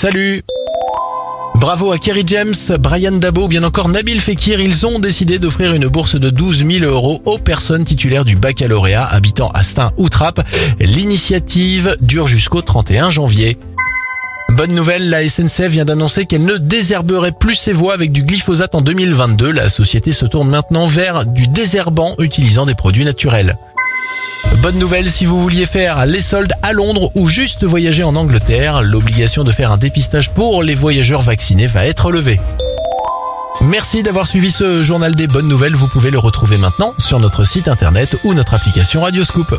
Salut Bravo à Kerry James, Brian Dabo, bien encore Nabil Fekir. Ils ont décidé d'offrir une bourse de 12 000 euros aux personnes titulaires du baccalauréat habitant Astin ou Trappes. L'initiative dure jusqu'au 31 janvier. Bonne nouvelle, la SNCF vient d'annoncer qu'elle ne désherberait plus ses voies avec du glyphosate en 2022. La société se tourne maintenant vers du désherbant utilisant des produits naturels. Bonne nouvelle si vous vouliez faire les soldes à Londres ou juste voyager en Angleterre, l'obligation de faire un dépistage pour les voyageurs vaccinés va être levée. Merci d'avoir suivi ce journal des bonnes nouvelles. Vous pouvez le retrouver maintenant sur notre site internet ou notre application Radioscoop.